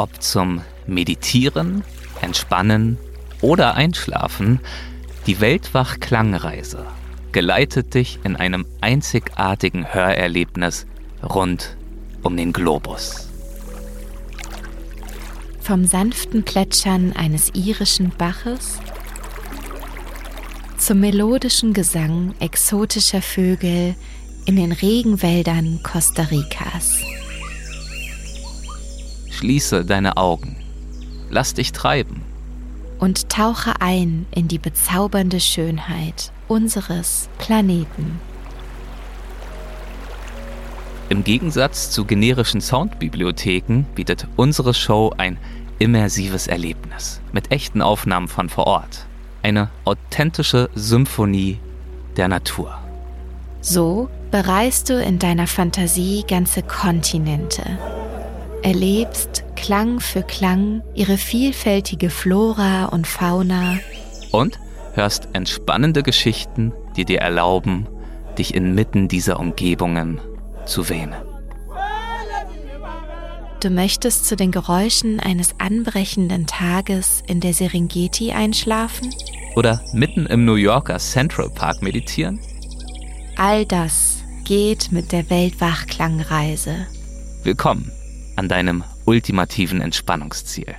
Ob zum Meditieren, Entspannen oder Einschlafen, die Weltwach-Klangreise geleitet dich in einem einzigartigen Hörerlebnis rund um den Globus. Vom sanften Plätschern eines irischen Baches zum melodischen Gesang exotischer Vögel in den Regenwäldern Costa Ricas. Schließe deine Augen, lass dich treiben und tauche ein in die bezaubernde Schönheit unseres Planeten. Im Gegensatz zu generischen Soundbibliotheken bietet unsere Show ein immersives Erlebnis mit echten Aufnahmen von vor Ort. Eine authentische Symphonie der Natur. So bereist du in deiner Fantasie ganze Kontinente, erlebst Klang für Klang ihre vielfältige Flora und Fauna und hörst entspannende Geschichten, die dir erlauben, dich inmitten dieser Umgebungen zu wähnen. Du möchtest zu den Geräuschen eines anbrechenden Tages in der Serengeti einschlafen? Oder mitten im New Yorker Central Park meditieren? All das geht mit der Weltwachklangreise. Willkommen an deinem ultimativen Entspannungsziel.